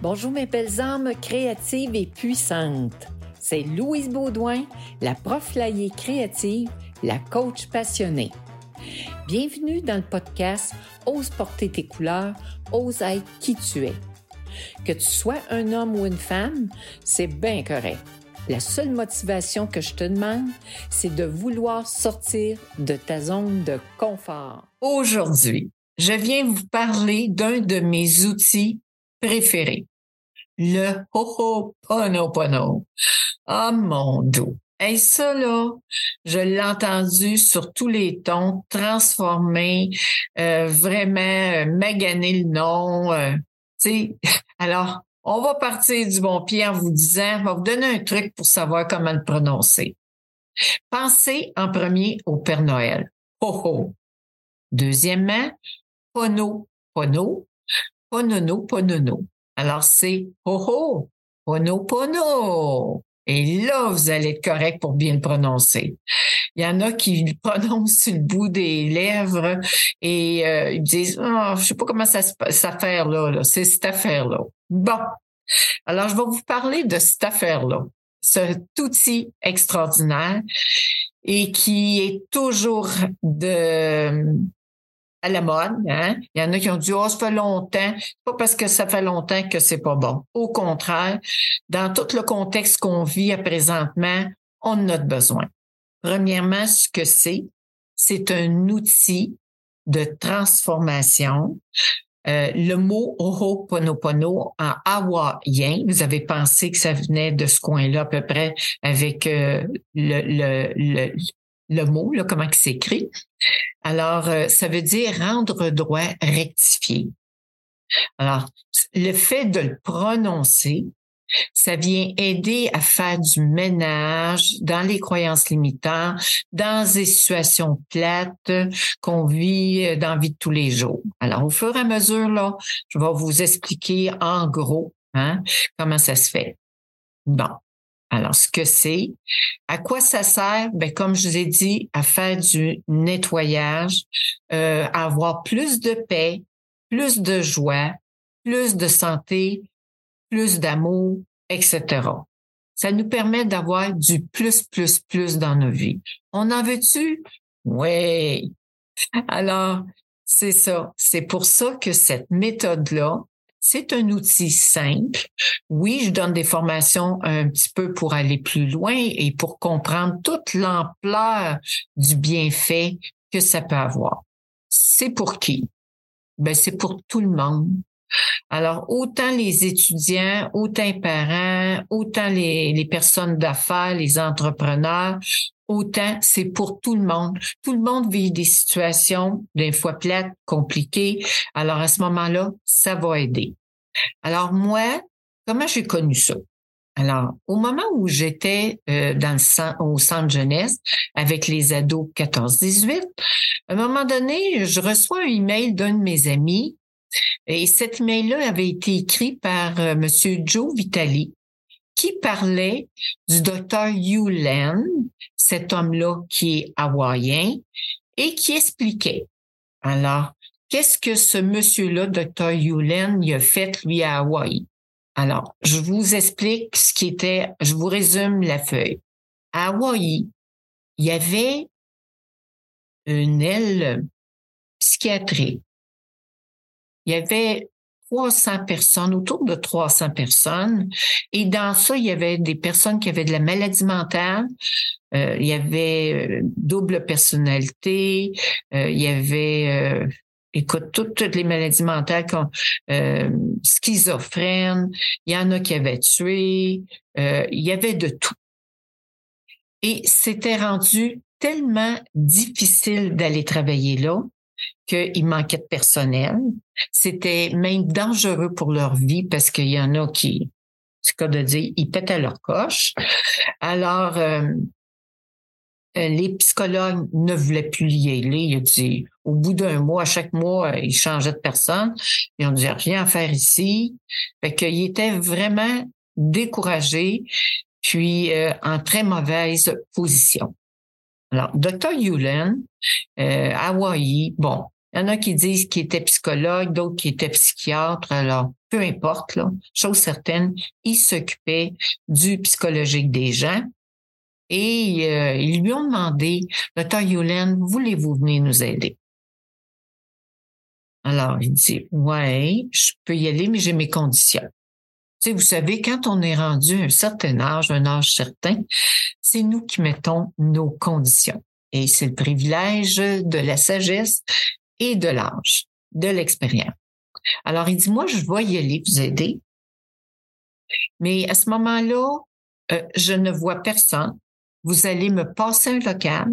Bonjour mes belles âmes créatives et puissantes. C'est Louise Baudouin, la prof créative, la coach passionnée. Bienvenue dans le podcast Ose porter tes couleurs, ose être qui tu es. Que tu sois un homme ou une femme, c'est bien correct. La seule motivation que je te demande, c'est de vouloir sortir de ta zone de confort. Aujourd'hui, je viens vous parler d'un de mes outils préféré. Le Ho'oponopono. Ah, mon dos. Et ça, là, je l'ai entendu sur tous les tons, transformé, euh, vraiment euh, maganer le nom. Euh, alors, on va partir du bon pied en vous disant, on va vous donner un truc pour savoir comment le prononcer. Pensez en premier au Père Noël. Ho, ho. Deuxièmement, pono, pono, Ponono, ponono. Alors, c'est ho ho, pono, pono. Et là, vous allez être correct pour bien le prononcer. Il y en a qui le prononcent sur le bout des lèvres et euh, ils disent oh, je sais pas comment ça cette affaire-là, -là, c'est cette affaire-là. Bon. Alors, je vais vous parler de cette affaire-là. Cet outil extraordinaire et qui est toujours de à la mode. Hein? Il y en a qui ont dit Oh, ça fait longtemps. pas parce que ça fait longtemps que c'est pas bon. Au contraire, dans tout le contexte qu'on vit à présentement, on en a besoin. Premièrement, ce que c'est, c'est un outil de transformation. Euh, le mot Ho'oponopono en hawaïen, vous avez pensé que ça venait de ce coin-là à peu près avec euh, le, le, le, le mot, là, comment il s'écrit. Alors, euh, ça veut dire rendre droit, rectifier. Alors, le fait de le prononcer, ça vient aider à faire du ménage dans les croyances limitantes, dans des situations plates qu'on vit euh, dans la vie de tous les jours. Alors, au fur et à mesure, là, je vais vous expliquer en gros hein, comment ça se fait. Bon. Alors, ce que c'est, à quoi ça sert? Ben, comme je vous ai dit, à faire du nettoyage, euh, à avoir plus de paix, plus de joie, plus de santé, plus d'amour, etc. Ça nous permet d'avoir du plus, plus, plus dans nos vies. On en veut-tu? Oui. Alors, c'est ça. C'est pour ça que cette méthode-là, c'est un outil simple. Oui, je donne des formations un petit peu pour aller plus loin et pour comprendre toute l'ampleur du bienfait que ça peut avoir. C'est pour qui? Ben, c'est pour tout le monde. Alors, autant les étudiants, autant les parents, autant les, les personnes d'affaires, les entrepreneurs, autant c'est pour tout le monde. Tout le monde vit des situations des fois plates, compliquées. Alors à ce moment-là, ça va aider. Alors moi, comment j'ai connu ça? Alors, au moment où j'étais euh, au centre jeunesse avec les ados 14-18, à un moment donné, je reçois un email d'un de mes amis et cet email-là avait été écrit par euh, Monsieur Joe Vitali qui parlait du docteur Yulen, cet homme-là qui est hawaïen, et qui expliquait. Alors, qu'est-ce que ce monsieur-là, docteur Yulen, il a fait, lui, à Hawaï? Alors, je vous explique ce qui était, je vous résume la feuille. À Hawaï, il y avait une aile psychiatrique. Il y avait 300 personnes, autour de 300 personnes. Et dans ça, il y avait des personnes qui avaient de la maladie mentale. Euh, il y avait euh, double personnalité. Euh, il y avait, écoute, toutes, les maladies mentales, comme schizophrène. Il y en a qui avaient tué. il y avait de tout. Et c'était rendu tellement difficile d'aller travailler là qu'il manquait de personnel. C'était même dangereux pour leur vie parce qu'il y en a qui, c'est cas de dire, ils pétaient leur coche. Alors, euh, euh, les psychologues ne voulaient plus y aller. Ils ont dit, au bout d'un mois, à chaque mois, ils changeaient de personne. Ils ont dit, rien à faire ici. Fait qu'ils étaient vraiment découragés, puis euh, en très mauvaise position. Alors, Dr. Yulen, euh, Hawaï, bon, Il y en a qui disent qu'il était psychologue, d'autres qui étaient psychiatre. Alors, peu importe, chose certaine, il s'occupait du psychologique des gens. Et euh, ils lui ont demandé, Docteur Yulen, voulez-vous venir nous aider? Alors, il dit, ouais, je peux y aller, mais j'ai mes conditions. Tu sais, vous savez, quand on est rendu un certain âge, un âge certain, c'est nous qui mettons nos conditions. Et c'est le privilège de la sagesse et de l'âge, de l'expérience. Alors, il dit, moi, je vais y aller vous aider. Mais à ce moment-là, euh, je ne vois personne. Vous allez me passer un local.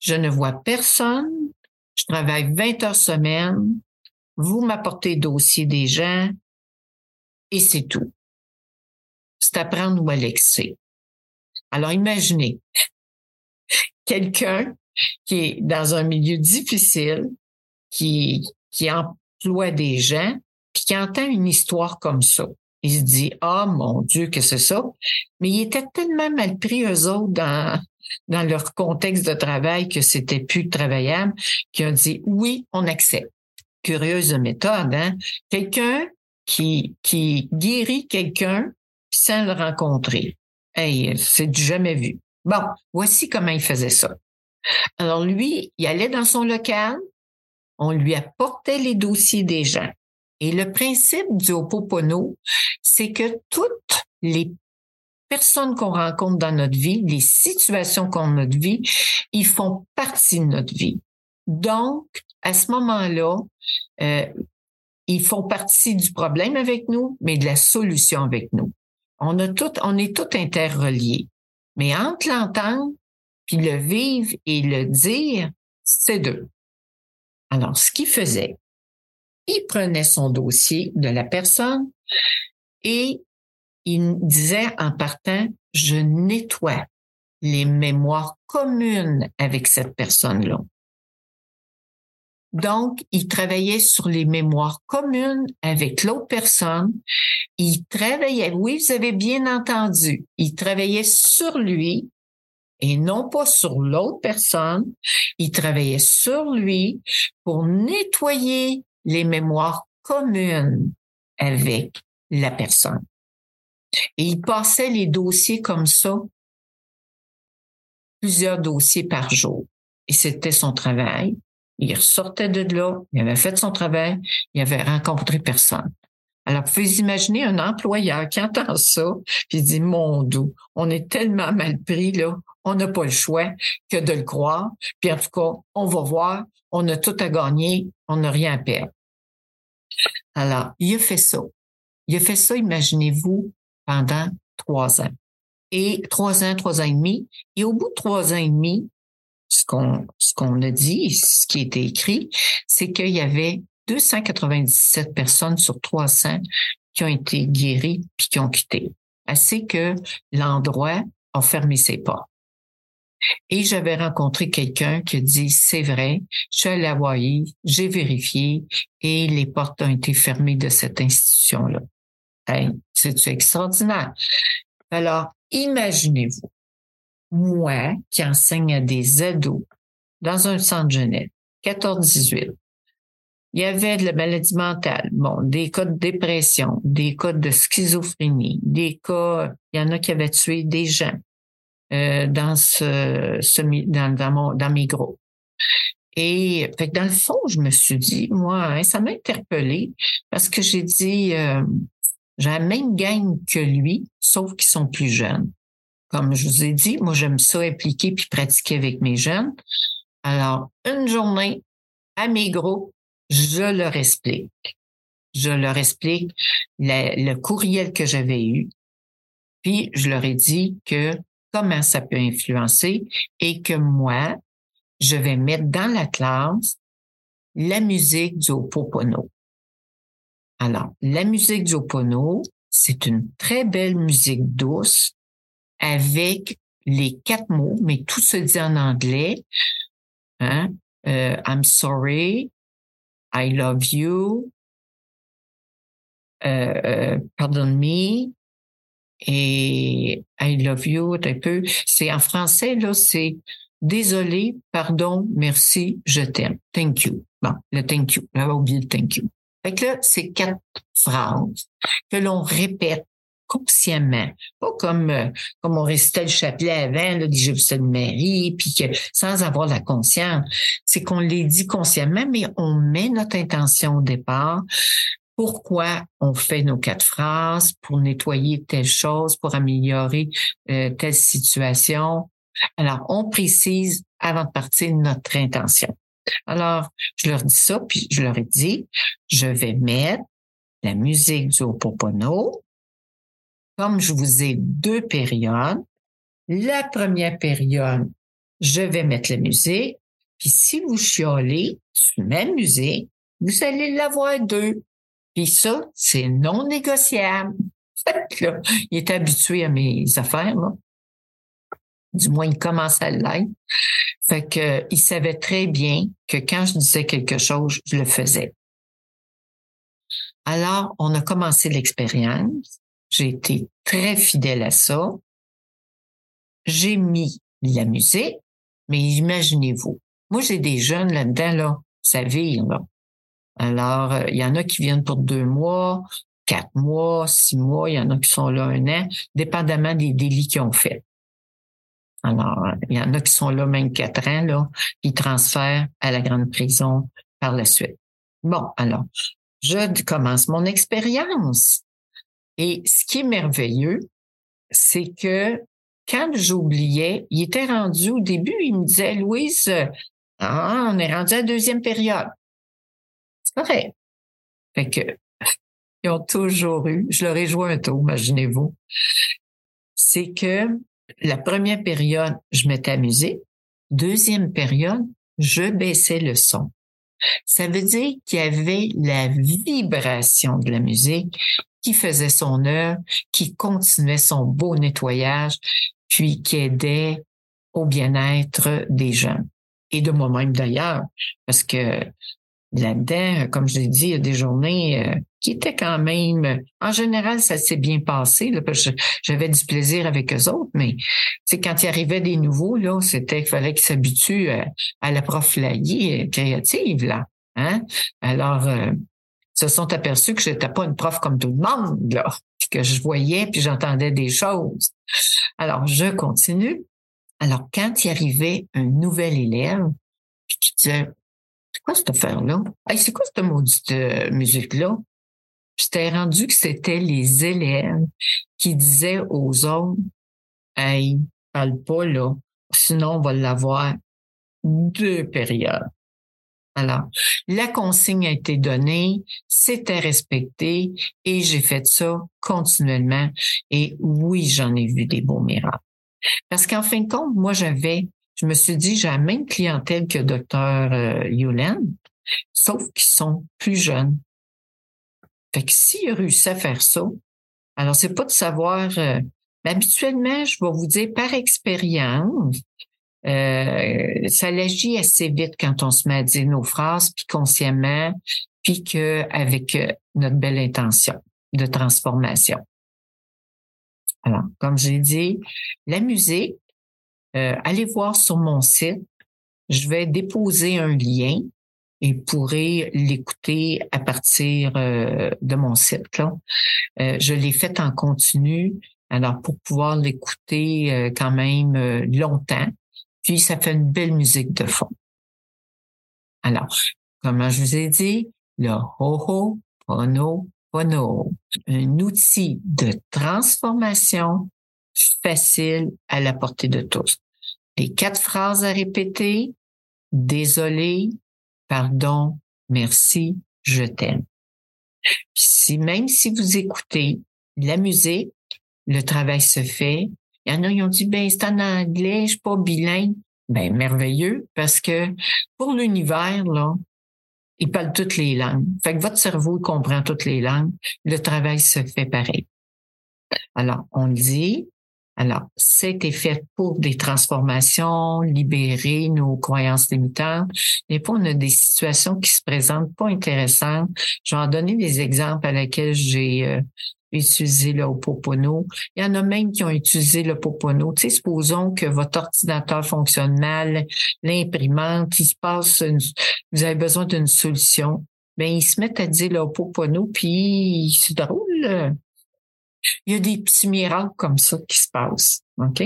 Je ne vois personne. Je travaille 20 heures semaine. Vous m'apportez le dossier des gens et c'est tout. C'est à prendre ou à laisser. Alors imaginez quelqu'un qui est dans un milieu difficile, qui, qui emploie des gens, puis qui entend une histoire comme ça. Il se dit, ah mon Dieu, que c'est ça. Mais il était tellement mal pris, eux autres, dans, dans leur contexte de travail que c'était plus travaillable, qu'ils ont dit, oui, on accepte. Curieuse méthode, hein? Quelqu'un qui, qui guérit quelqu'un sans le rencontrer. Hey, c'est du jamais vu. Bon, voici comment il faisait ça. Alors lui, il allait dans son local, on lui apportait les dossiers des gens. Et le principe du Ho'oponopono, c'est que toutes les personnes qu'on rencontre dans notre vie, les situations qu'on a notre vie, ils font partie de notre vie. Donc, à ce moment-là, euh, ils font partie du problème avec nous, mais de la solution avec nous. On a tout, on est tout interreliés. Mais entre l'entendre, puis le vivre et le dire, c'est deux. Alors, ce qu'il faisait, il prenait son dossier de la personne et il disait en partant, je nettoie les mémoires communes avec cette personne-là. Donc, il travaillait sur les mémoires communes avec l'autre personne. Il travaillait, oui, vous avez bien entendu, il travaillait sur lui et non pas sur l'autre personne. Il travaillait sur lui pour nettoyer les mémoires communes avec la personne. Et il passait les dossiers comme ça, plusieurs dossiers par jour. Et c'était son travail. Il sortait de là, il avait fait son travail, il avait rencontré personne. Alors, vous pouvez imaginer un employeur qui entend ça, puis dit, mon doux, on est tellement mal pris, là, on n'a pas le choix que de le croire. Puis en tout cas, on va voir, on a tout à gagner, on n'a rien à perdre. Alors, il a fait ça. Il a fait ça, imaginez-vous, pendant trois ans. Et trois ans, trois ans et demi. Et au bout de trois ans et demi, ce qu'on ce qu'on a dit, ce qui était écrit, c'est qu'il y avait 297 personnes sur 300 qui ont été guéries puis qui ont quitté. Assez que l'endroit a fermé ses portes. Et j'avais rencontré quelqu'un qui a dit, c'est vrai, je suis allé à j'ai vérifié et les portes ont été fermées de cette institution-là. c'est extraordinaire? Alors, imaginez-vous, moi qui enseigne à des ados dans un centre jeunesse, 14-18, il y avait de la maladie mentale, bon, des cas de dépression, des cas de schizophrénie, des cas, il y en a qui avaient tué des gens dans ce, ce dans, mon, dans mes groupes. Et fait dans le fond, je me suis dit, moi, hein, ça m'a interpellé parce que j'ai dit, euh, j'ai la même gang que lui, sauf qu'ils sont plus jeunes. Comme je vous ai dit, moi, j'aime ça impliquer puis pratiquer avec mes jeunes. Alors, une journée, à mes groupes, je leur explique. Je leur explique le, courriel que j'avais eu. Puis, je leur ai dit que comment ça peut influencer et que moi, je vais mettre dans la classe la musique du Opopono. Alors, la musique du Opono, c'est une très belle musique douce avec les quatre mots, mais tout se dit en anglais. Hein? Euh, I'm sorry, I love you, euh, euh, pardon me, et I love you, un peu. C'est en français, là, c'est désolé, pardon, merci, je t'aime. Thank you. Bon, le thank you. J'avais oublié le thank you. Fait que là, c'est quatre phrases que l'on répète consciemment, pas comme euh, comme on récitait le chapelet avant, vous Marie, puis que sans avoir la conscience, c'est qu'on les dit consciemment, mais on met notre intention au départ. Pourquoi on fait nos quatre phrases pour nettoyer telle chose, pour améliorer euh, telle situation. Alors, on précise avant de partir notre intention. Alors, je leur dis ça, puis je leur ai dit, je vais mettre la musique du Ho'oponopono, comme je vous ai deux périodes, la première période, je vais mettre la musique, puis si vous chiolez sur même musique, vous allez l'avoir deux. Ça, c'est non négociable. Là, il est habitué à mes affaires, là. Du moins, il commence à l'être. Fait que, il savait très bien que quand je disais quelque chose, je le faisais. Alors, on a commencé l'expérience. J'ai été très fidèle à ça. J'ai mis la musique, mais imaginez-vous. Moi, j'ai des jeunes là-dedans, là, ça vire. Alors, euh, il y en a qui viennent pour deux mois, quatre mois, six mois, il y en a qui sont là un an, dépendamment des délits qu'ils ont fait. Alors, il y en a qui sont là même quatre ans, là, qui transfèrent à la grande prison par la suite. Bon, alors, je commence mon expérience. Et ce qui est merveilleux, c'est que quand j'oubliais, il était rendu au début, il me disait, Louise, ah, on est rendu à la deuxième période. Vrai. Fait ils ont toujours eu, je leur ai joué un tour, imaginez-vous. C'est que la première période, je m'étais amusée. Deuxième période, je baissais le son. Ça veut dire qu'il y avait la vibration de la musique qui faisait son œuvre, qui continuait son beau nettoyage, puis qui aidait au bien-être des gens et de moi-même d'ailleurs, parce que là-dedans, comme je l'ai dit, il y a des journées euh, qui étaient quand même, en général, ça s'est bien passé, là, parce que j'avais du plaisir avec eux autres, mais c'est quand il arrivait des nouveaux, là, c'était qu'il fallait qu'ils s'habituent à, à, la proflayer créative, là. Hein? Alors, euh, se sont aperçus que j'étais pas une prof comme tout le monde, là, que je voyais puis j'entendais des choses. Alors, je continue. Alors, quand il arrivait un nouvel élève, puis qui disait, quoi cette affaire-là? Hey, c'est quoi cette maudite euh, musique-là? J'étais rendu que c'était les élèves qui disaient aux autres, hey, parle pas là, sinon on va l'avoir deux périodes. Alors, la consigne a été donnée, c'était respecté et j'ai fait ça continuellement. Et oui, j'en ai vu des beaux miracles. Parce qu'en fin de compte, moi, j'avais, je me suis dit, j'ai la même clientèle que docteur euh, Yulen, sauf qu'ils sont plus jeunes. Fait que s'il a réussi à faire ça, alors c'est pas de savoir, euh, habituellement, je vais vous dire par expérience, euh, ça l'agit assez vite quand on se met à dire nos phrases, puis consciemment, puis que avec euh, notre belle intention de transformation. Alors, comme j'ai dit, la musique, euh, allez voir sur mon site. Je vais déposer un lien et pourrez l'écouter à partir de mon site. Là. je l'ai fait en continu, alors pour pouvoir l'écouter quand même longtemps. Puis ça fait une belle musique de fond. Alors, comme je vous ai dit, le ho-ho, pono, pono, un outil de transformation facile à la portée de tous. Les quatre phrases à répéter, désolé, pardon, merci, je t'aime. Si même si vous écoutez la musique, le travail se fait, il y en a, qui ont dit, ben, c'est en anglais, je suis pas bilingue. Ben, merveilleux, parce que pour l'univers, là, il parle toutes les langues. Fait que votre cerveau comprend toutes les langues. Le travail se fait pareil. Alors, on dit, Alors, c'était fait pour des transformations, libérer nos croyances limitantes. Des fois, on a des situations qui se présentent pas intéressantes. Je vais en donner des exemples à lesquels j'ai euh, utilisé le Popono. Il y en a même qui ont utilisé le Popono. Tu sais, supposons que votre ordinateur fonctionne mal, l'imprimante, il se passe, vous avez besoin d'une solution. Ben, ils se mettent à dire le Popono, puis c'est drôle. Il y a des petits miracles comme ça qui se passent. OK?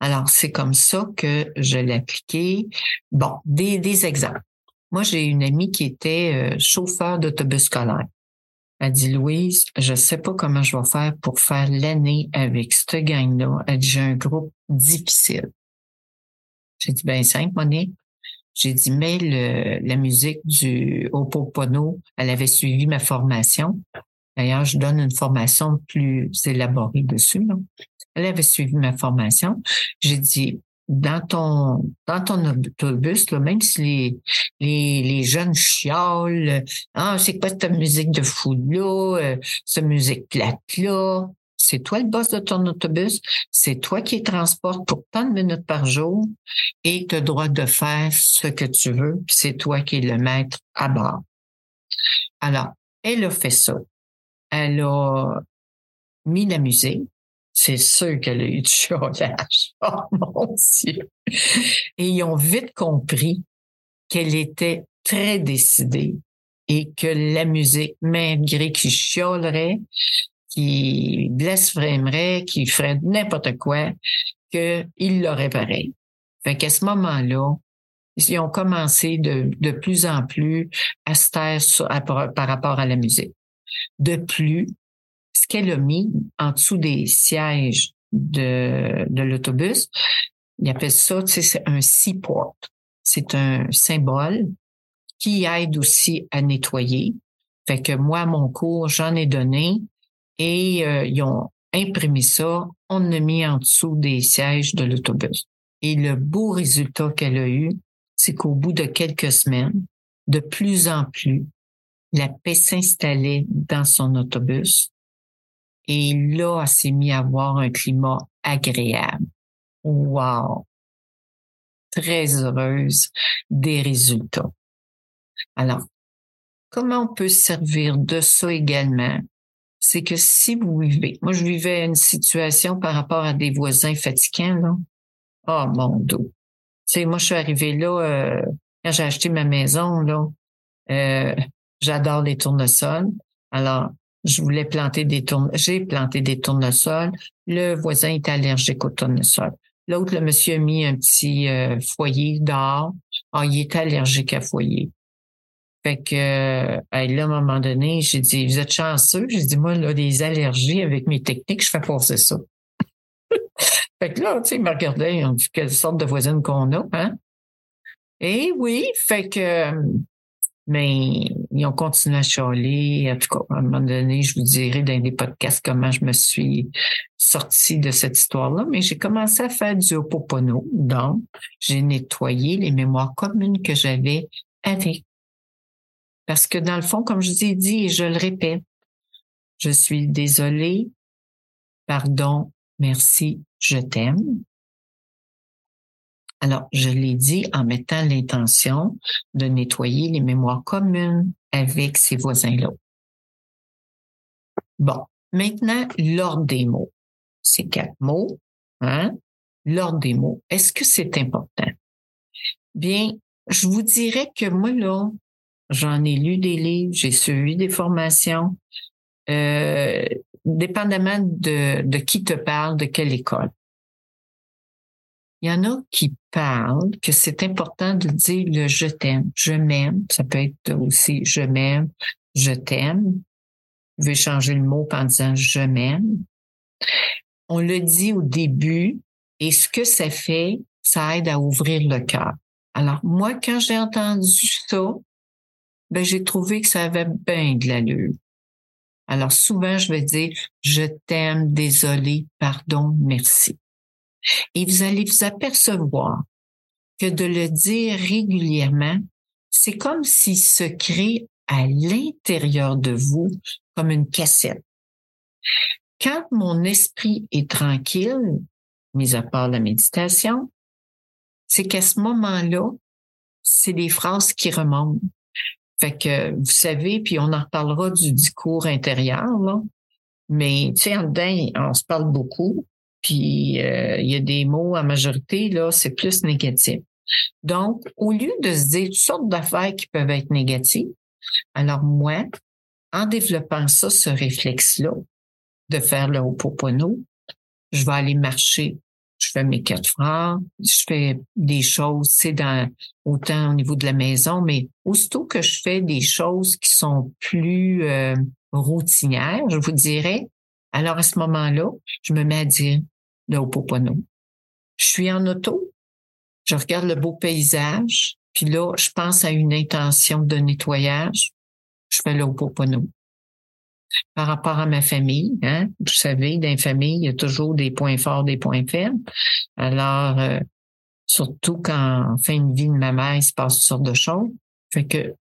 Alors, c'est comme ça que je l'ai appliqué. Bon, des, des exemples. Moi, j'ai une amie qui était euh, chauffeur d'autobus scolaire. Elle dit, Louise, je sais pas comment je vais faire pour faire l'année avec cette gang-là. Elle dit, j'ai un groupe difficile. J'ai dit, ben simple, Monique. J'ai dit, mais le, la musique du Opopono, elle avait suivi ma formation. D'ailleurs, je donne une formation plus élaborée dessus. Elle avait suivi ma formation. J'ai dit, dans ton dans ton autobus, même si les, les, les jeunes chiolent, ah, c'est quoi cette musique de fou là, euh, cette musique plate là, c'est toi le boss de ton autobus, c'est toi qui transporte pour tant de minutes par jour et tu as le droit de faire ce que tu veux, puis c'est toi qui es le maître à bord. Alors, elle a fait ça elle a mis la musique. C'est sûr qu'elle a eu du chiolage. Oh mon Dieu! Et ils ont vite compris qu'elle était très décidée et que la musique, malgré qu'il chiolerait, qui blasphémerait, qui ferait n'importe quoi, qu'il l'aurait pareil. Fait qu'à ce moment-là, ils ont commencé de, de plus en plus à se taire par rapport à la musique. De plus, ce qu'elle a mis en dessous des sièges de, l'autobus, il appelle ça, tu sais, c'est un seaport. C'est un symbole qui aide aussi à nettoyer. Fait que moi, mon cours, j'en ai donné et euh, ils ont imprimé ça, on l'a mis en dessous des sièges de l'autobus. Et le beau résultat qu'elle a eu, c'est qu'au bout de quelques semaines, de plus en plus, la paix s'installait dans son autobus. Et là, elle s'est mis à avoir un climat agréable. Wow! Très heureuse des résultats. Alors, comment on peut servir de ça également? C'est que si vous vivez, moi je vivais une situation par rapport à des voisins fatigants, là. Oh mon Dieu. Tu sais, moi je suis arrivée là, euh, quand j'ai acheté ma maison, là, euh, J'adore les tournesols. Alors, je voulais planter des tournesols. J'ai planté des tournesols. Le voisin est allergique aux tournesols. L'autre, le monsieur a mis un petit euh, foyer dehors. Ah, il est allergique à foyer. Fait que là, à un moment donné, j'ai dit, vous êtes chanceux? J'ai dit, moi, là, des allergies avec mes techniques, je fais passer ça. fait que là, tu sais, il me regardait, on dit quelle sorte de voisine qu'on a, hein? Et oui, fait que mais ils ont continué à chialer. En tout cas, à un moment donné, je vous dirai dans des podcasts comment je me suis sortie de cette histoire-là. Mais j'ai commencé à faire du Ho'oponopono. Donc, j'ai nettoyé les mémoires communes que j'avais avec. Parce que dans le fond, comme je vous ai dit et je le répète, je suis désolée, pardon, merci, je t'aime. Alors, je l'ai dit en mettant l'intention de nettoyer les mémoires communes avec ces voisins-là. Bon, maintenant, l'ordre des mots. C'est quatre mots, hein? L'ordre des mots. Est-ce que c'est important? Bien, je vous dirais que moi, là, j'en ai lu des livres, j'ai suivi des formations, euh, dépendamment de, de qui te parle, de quelle école. Il y en a qui parlent que c'est important de dire le je t'aime. Je m'aime. Ça peut être aussi je m'aime, je t'aime. Je vais changer le mot en disant je m'aime. On le dit au début et ce que ça fait, ça aide à ouvrir le cœur. Alors, moi, quand j'ai entendu ça, ben, j'ai trouvé que ça avait bien de l'allure. Alors, souvent, je vais dire, je t'aime, désolé, pardon, merci. Et vous allez vous apercevoir que de le dire régulièrement, c'est comme s'il se crée à l'intérieur de vous comme une cassette. Quand mon esprit est tranquille, mis à part la méditation, c'est qu'à ce moment-là, c'est des phrases qui remontent. Fait que, vous savez, puis on en reparlera du discours intérieur. Mais, tu sais, on se parle beaucoup. Puis, euh, il y a des mots, en majorité, là, c'est plus négatif. Donc, au lieu de se dire toutes sortes d'affaires qui peuvent être négatives, alors moi, en développant ça, ce réflexe-là, de faire le Ho'oponopono, je vais aller marcher je fais mes quatre francs, je fais des choses, c'est dans autant au niveau de la maison, mais aussitôt que je fais des choses qui sont plus euh, routinières, je vous dirais, alors à ce moment-là, je me mets à dire le Ho'oponopono. Je suis en auto, je regarde le beau paysage, puis là, je pense à une intention de nettoyage, je fais le Ho'oponopono par rapport à ma famille. Hein? Vous savez, dans les familles, il y a toujours des points forts, des points faibles. Alors, euh, surtout quand en fin de vie de ma mère, il se passe toutes sortes de choses. Fait que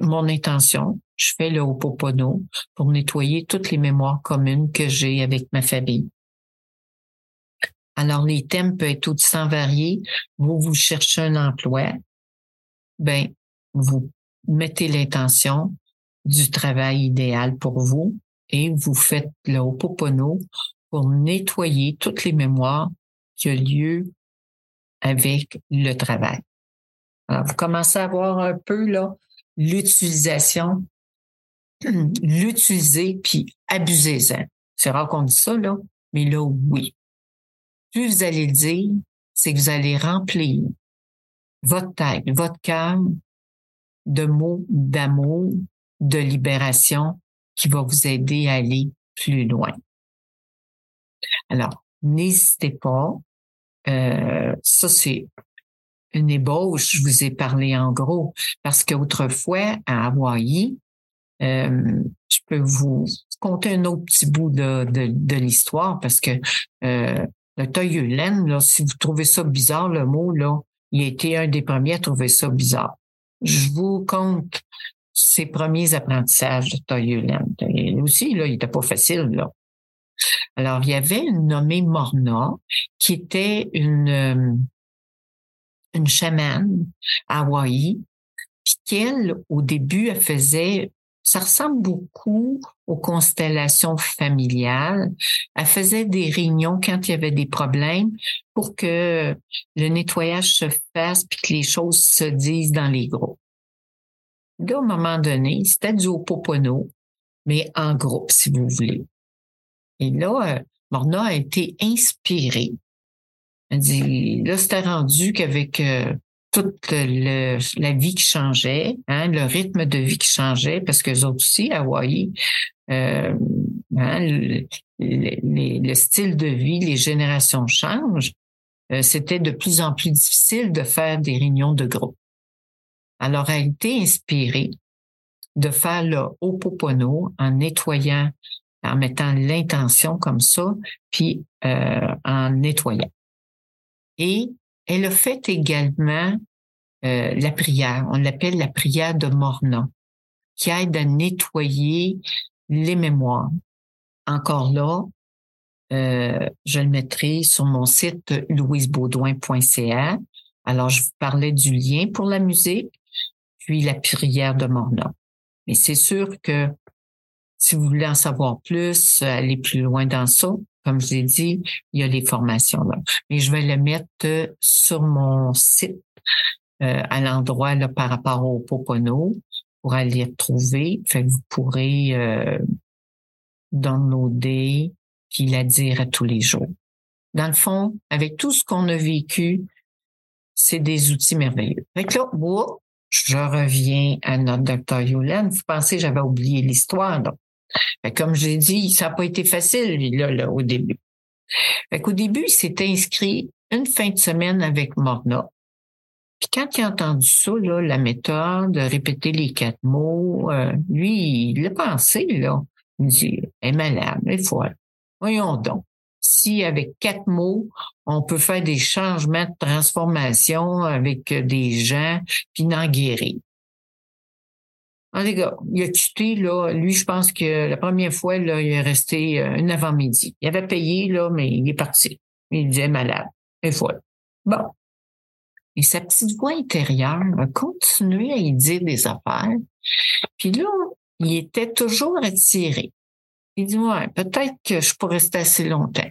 mon intention, je fais le Ho'oponopono pour nettoyer toutes les mémoires communes que j'ai avec ma famille. Alors, les thèmes peuvent être sans variés. Vous, vous cherchez un emploi, ben, vous mettez l'intention du travail idéal pour vous et vous faites le Ho'oponopono pour nettoyer toutes les mémoires qui ont lieu avec le travail. Alors, vous commencez à voir un peu là l'utilisation, l'utiliser puis abusez-en. C'est rare qu'on dit ça là, mais là oui. Plus vous allez le dire, c'est que vous allez remplir votre tête, votre cœur de mots d'amour, de libération qui va vous aider à aller plus loin. Alors, n'hésitez pas. Euh, ça, c'est une ébauche, je vous ai parlé en gros, parce qu'autrefois, à Hawaï, euh, je peux vous conter un autre petit bout de, de, l'histoire, parce que euh, le Toyulen, là, si vous trouvez ça bizarre, le mot, là, il a été un des premiers à trouver ça bizarre. Je vous compte ses premiers apprentissages de Toyulen. Et aussi, là, il était pas facile, là. Alors, il y avait une nommée Morna qui était une, euh, une chamane à Hawaï, puis qu'elle, au début, elle faisait ça ressemble beaucoup aux constellations familiales. Elle faisait des réunions quand il y avait des problèmes pour que le nettoyage se fasse puis que les choses se disent dans les groupes. Là, au moment donné, c'était du Ho'oponopono, mais en groupe, si vous voulez. Et là, euh, Morna a été inspirée. Là, c'était rendu qu'avec euh, toute la vie qui changeait, hein, le rythme de vie qui changeait, parce que autres aussi, à Hawaï, euh, hein, le, style de vie, les générations changent. C'était de plus en plus difficile de faire des réunions de groupe. Alors, elle a été inspirée de faire le Ho'oponopono en nettoyant, en mettant l'intention comme ça, puis euh, en nettoyant. Et elle a fait également euh, la prière, on l'appelle la prière de Morna, qui aide à nettoyer les mémoires. Encore là, euh, je le mettrai sur mon site louisebaudouin.ca. Alors, je vous parlais du lien pour la musique puis la prière de Morna. Mais c'est sûr que si vous voulez en savoir plus, aller plus loin dans ça, comme je l'ai dit, il y a les formations là. Mais je vais le mettre sur mon site euh, à l'endroit là par rapport au Popono pour aller le trouver. Fait que vous pourrez euh, downloader puis la dire à tous les jours. Dans le fond, avec tout ce qu'on a vécu, c'est des outils merveilleux. Fait que là, je reviens à notre docteur Yolan. Vous pensez que j'avais oublié l'histoire, donc. Comme je l'ai dit, ça n'a pas été facile, là, là, au début. Fait qu'au début, il s'est inscrit une fin de semaine avec Morna. Puis quand il a entendu ça, là, la méthode, de répéter les quatre mots, euh, lui, il l'a pensé, là. Il dit, est malade, elle est folle. Voyons donc si avec quatre mots, on peut faire des changements de transformation avec des gens, puis n'en guérir. En les gars, il a quitté, là, lui, je pense que la première fois, là, il est resté euh, un avant-midi. Il avait payé, là, mais il est parti. Il disait malade. Et voilà. Bon. Et sa petite voix intérieure a continué à y dire des affaires. Puis là, il était toujours attiré. Il dit, ouais, peut-être que je pourrais rester assez longtemps.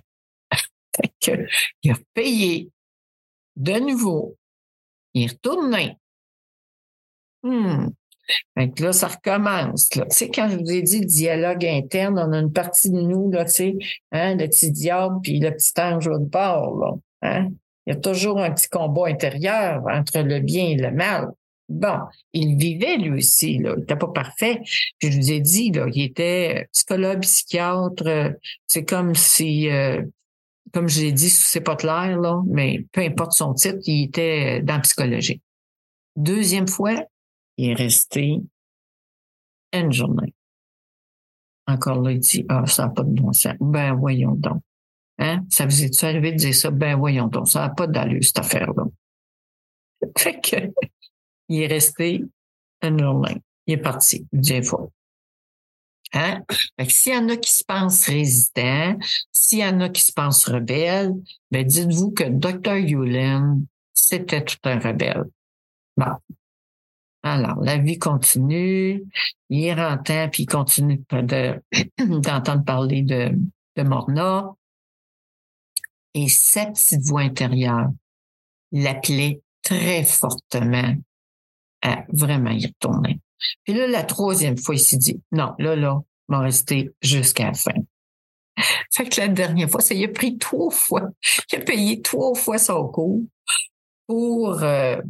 que, il a payé de nouveau. Il est retourné. Hmm. Fait que là, ça recommence. Là. Tu sais, quand je vous ai dit le dialogue interne, on a une partie de nous, là, tu sais, hein, le petit diable puis le petit ange au bord, là. Hein? Il y a toujours un petit combat intérieur entre le bien et le mal. Bon, il vivait lui aussi, là. Il n'était pas parfait. je vous ai dit, là, il était psychologue, psychiatre. C'est comme si, euh, comme je l'ai dit, c'est pas clair, là, mais peu importe son titre, il était dans la psychologie. Deuxième fois, il est resté une journée. Encore là, il dit, ah, ça n'a pas de bon sens. Ben, voyons donc. Hein? Ça vous est arrivé de dire ça? Ben, voyons donc, ça n'a pas d'allure, cette affaire-là. Fait que, il est resté une journée. Il est parti. Il dit. Hein? Fait que s'il y en a qui se pensent résistants, s'il y en a qui se pensent rebelles, ben, dites-vous que Dr. Yulin, c'était tout un rebelle. Bon. Alors, la vie continue, il est puis il continue d'entendre parler de, de Morna. Et cette petite voix intérieure l'appelait très fortement à vraiment y retourner. Puis là, la troisième fois, il s'est dit, non, là, là, m'en rester jusqu'à la fin. Fait que la dernière fois, ça y a pris trois fois. Il a payé trois fois son coût pour, euh,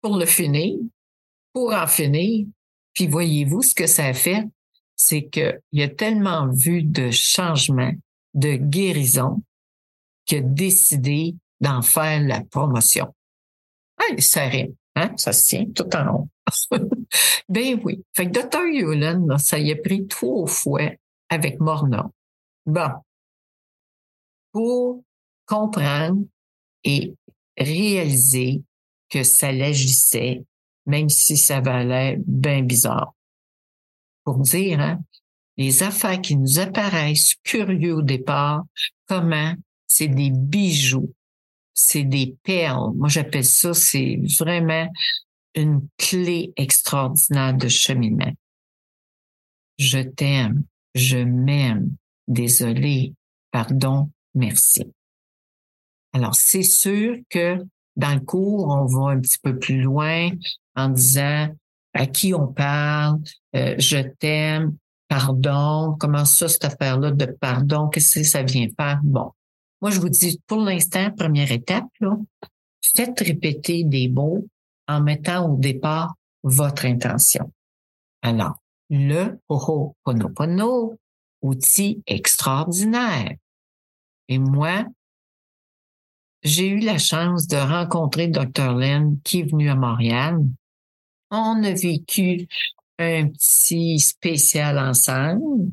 pour le finir, pour en finir. Puis voyez-vous ce que ça a fait? C'est qu'il a tellement vu de changements, de guérison, qu'il a décidé d'en faire la promotion. Ah, ça rime, hein? Ça se tient tout en rond. ben oui. Fait que Dr. Yulan, ça y a pris trois fois avec Morna. Bon. Pour comprendre et réaliser que ça l'agissait, même si ça valait bien bizarre. Pour dire, hein, les affaires qui nous apparaissent curieux au départ, comment? C'est des bijoux, c'est des perles. Moi, j'appelle ça, c'est vraiment une clé extraordinaire de cheminement. Je t'aime, je m'aime, désolé, pardon, merci. Alors, c'est sûr que dans le cours, on va un petit peu plus loin en disant à qui on parle, euh, je t'aime, pardon, comment ça, cette affaire-là de pardon, qu'est-ce que ça vient faire? Bon, moi, je vous dis, pour l'instant, première étape, là, faites répéter des mots en mettant au départ votre intention. Alors, le Ho'oponopono, outil extraordinaire. Et moi, j'ai eu la chance de rencontrer Dr. Len qui est venu à Montréal. On a vécu un petit spécial ensemble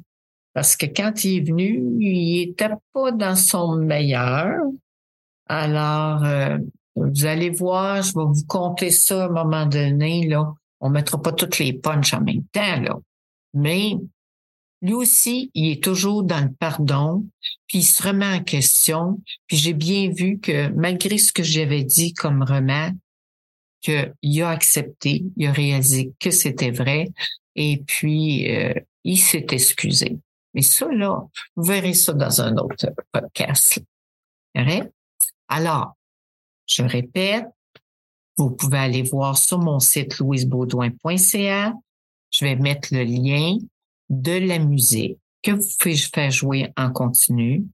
parce que quand il est venu, il était pas dans son meilleur. Alors, euh, vous allez voir, je vais vous compter ça à un moment donné, là. On mettra pas toutes les punches en même temps, là. Mais lui aussi, il est toujours dans le pardon, puis il se remet en question. Puis j'ai bien vu que malgré ce que j'avais dit comme remarque, qu'il a accepté, il a réalisé que c'était vrai, et puis euh, il s'est excusé. Mais ça, là, vous verrez ça dans un autre podcast. Alors, je répète, vous pouvez aller voir sur mon site louisebaudouin.ca. Je vais mettre le lien de la musique que vous pouvez faire jouer en continu.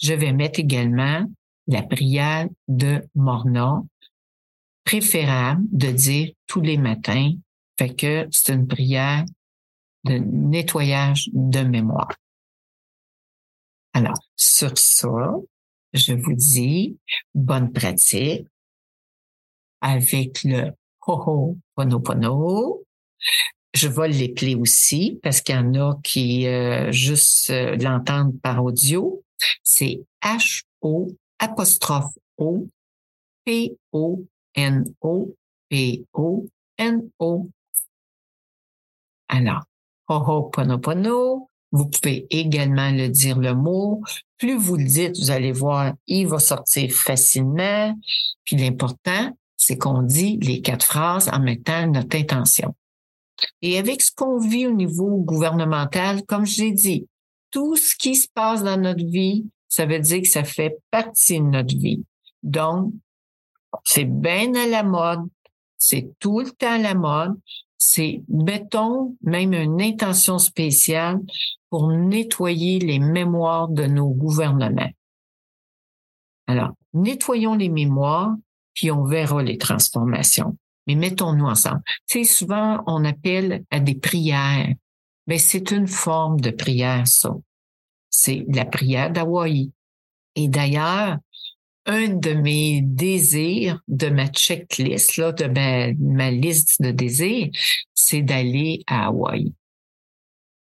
Je vais mettre également la prière de Morna, préférable de dire tous les matins. Fait que c'est une prière de nettoyage de mémoire. Alors, sur ça, je vous dis bonne pratique avec le ho pono pono. Je vais l'épeler aussi parce qu'il y en a qui euh, juste euh, l'entendent par audio. C'est H-O apostrophe O P-O-N-O P-O-N-O. Alors, Ho'oponopono, Vous pouvez également le dire le mot. Plus vous le dites, vous allez voir, il va sortir facilement. Puis l'important, c'est qu'on dit les quatre phrases en mettant notre intention. Et avec ce qu'on vit au niveau gouvernemental, comme je l'ai dit, tout ce qui se passe dans notre vie, ça veut dire que ça fait partie de notre vie. Donc, c'est bien à la mode, c'est tout le temps à la mode, c'est, mettons, même une intention spéciale pour nettoyer les mémoires de nos gouvernements. Alors, nettoyons les mémoires, puis on verra les transformations. Mais mettons-nous ensemble. Tu sais, souvent, on appelle à des prières. Mais c'est une forme de prière, ça. C'est la prière d'Hawaï. Et d'ailleurs, un de mes désirs, de ma checklist, là, de ma, liste de désirs, c'est d'aller à Hawaï.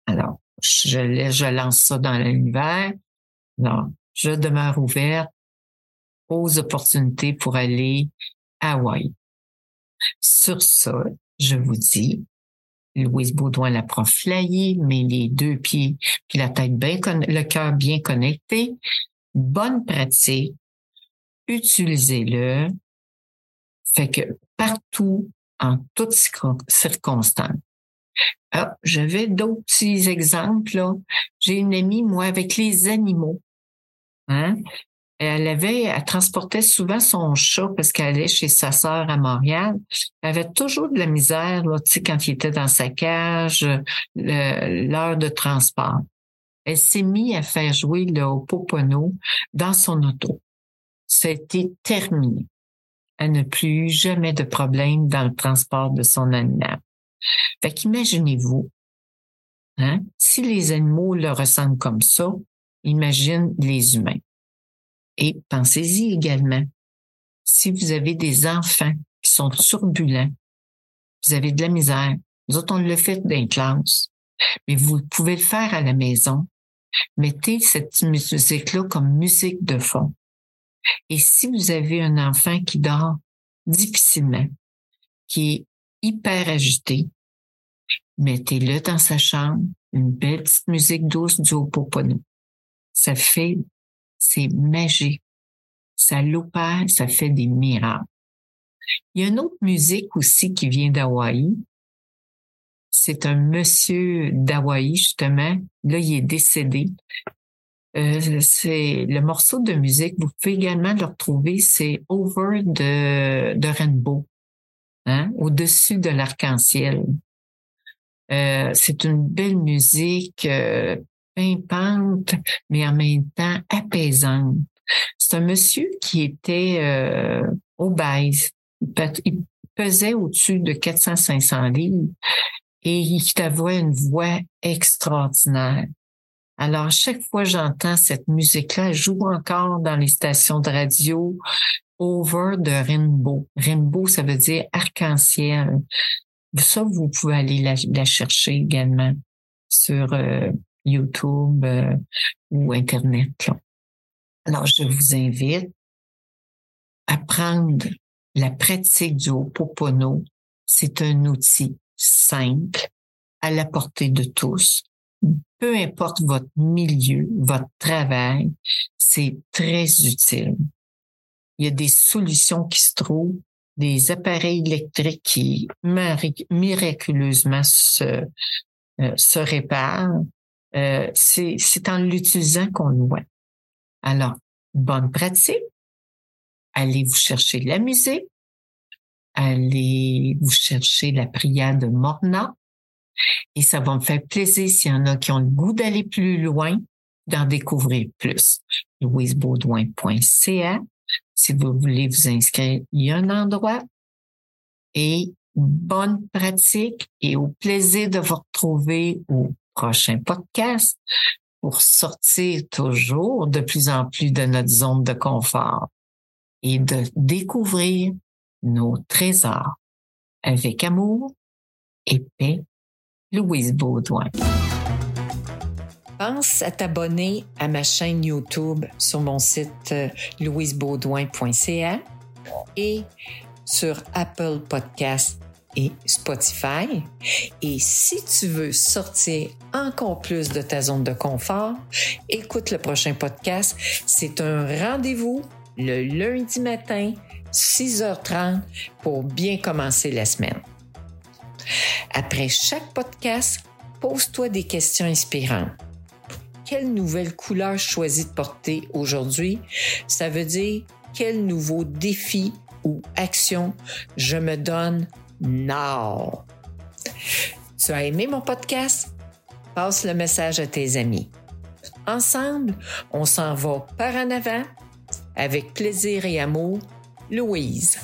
Alors, je, lance ça dans l'univers. Non, je demeure ouverte aux opportunités pour aller à Hawaï. Sur ça, je vous dis, Louise Baudouin, la prof mais les deux pieds puis la tête bien, le cœur bien connecté. Bonne pratique, utilisez-le. Fait que partout, en toutes circonstances. Ah, j'avais d'autres petits exemples. J'ai une amie, moi, avec les animaux. Hein? Elle avait, elle transportait souvent son chat parce qu'elle allait chez sa sœur à Montréal. Elle avait toujours de la misère, là, tu sais, quand il était dans sa cage, l'heure de transport. Elle s'est mise à faire jouer le popono dans son auto c'était terminé. Elle n'a plus jamais de problème dans le transport de son animal. Fait qu'imaginez-vous, hein, si les animaux le ressentent comme ça, imagine les humains. Et pensez-y également, si vous avez des enfants qui sont turbulents, vous avez de la misère, nous autres, on le fait dans classe, mais vous pouvez le faire à la maison. Mettez cette musique-là comme musique de fond. Et si vous avez un enfant qui dort difficilement, qui est hyper agité, mettez-le dans sa chambre, une belle petite musique douce du Ho'oponopono. Ça fait, c'est magique. Ça l'opère, ça fait des miracles. Il y a une autre musique aussi qui vient d'Hawaï. C'est un monsieur d'Hawaï, justement. Là, il est décédé. Euh, c'est le morceau de musique. Vous pouvez également le retrouver. C'est Over de, de Rainbow, hein, au-dessus de l'arc-en-ciel. Euh, c'est une belle musique euh, pimpante, mais en même temps apaisante. C'est un monsieur qui était euh, obèse. Il pesait au-dessus de 400-500 livres et il avait une voix extraordinaire. Alors, chaque fois j'entends cette musique-là, elle joue encore dans les stations de radio over de rainbow. Rainbow, ça veut dire arc-en-ciel. Ça, vous pouvez aller la, chercher également sur euh, YouTube euh, ou Internet. Alors, je vous invite à prendre la pratique du Ho'oponopono. C'est un outil simple à la portée de tous peu importe votre milieu, votre travail, c'est très utile. Il y a des solutions qui se trouvent, des appareils électriques qui miraculeusement se, euh, se réparent. Euh, c'est en l'utilisant qu'on le voit. Alors, bonne pratique. Allez vous chercher la musique. Allez vous chercher la prière de Morna. Et ça va me faire plaisir s'il y en a qui ont le goût d'aller plus loin, d'en découvrir plus. louisebaudouin.ca. Si vous voulez vous inscrire, il y a un endroit. Et bonne pratique et au plaisir de vous retrouver au prochain podcast pour sortir toujours de plus en plus de notre zone de confort et de découvrir nos trésors avec amour et paix Louise Baudouin. Pense à t'abonner à ma chaîne YouTube sur mon site euh, louisebaudouin.ca et sur Apple Podcast et Spotify. Et si tu veux sortir encore plus de ta zone de confort, écoute le prochain podcast. C'est un rendez-vous le lundi matin, 6h30, pour bien commencer la semaine. Après chaque podcast, pose-toi des questions inspirantes. Quelle nouvelle couleur choisis de porter aujourd'hui? Ça veut dire quel nouveau défi ou action je me donne now? Tu as aimé mon podcast? Passe le message à tes amis. Ensemble, on s'en va par en avant avec plaisir et amour. Louise.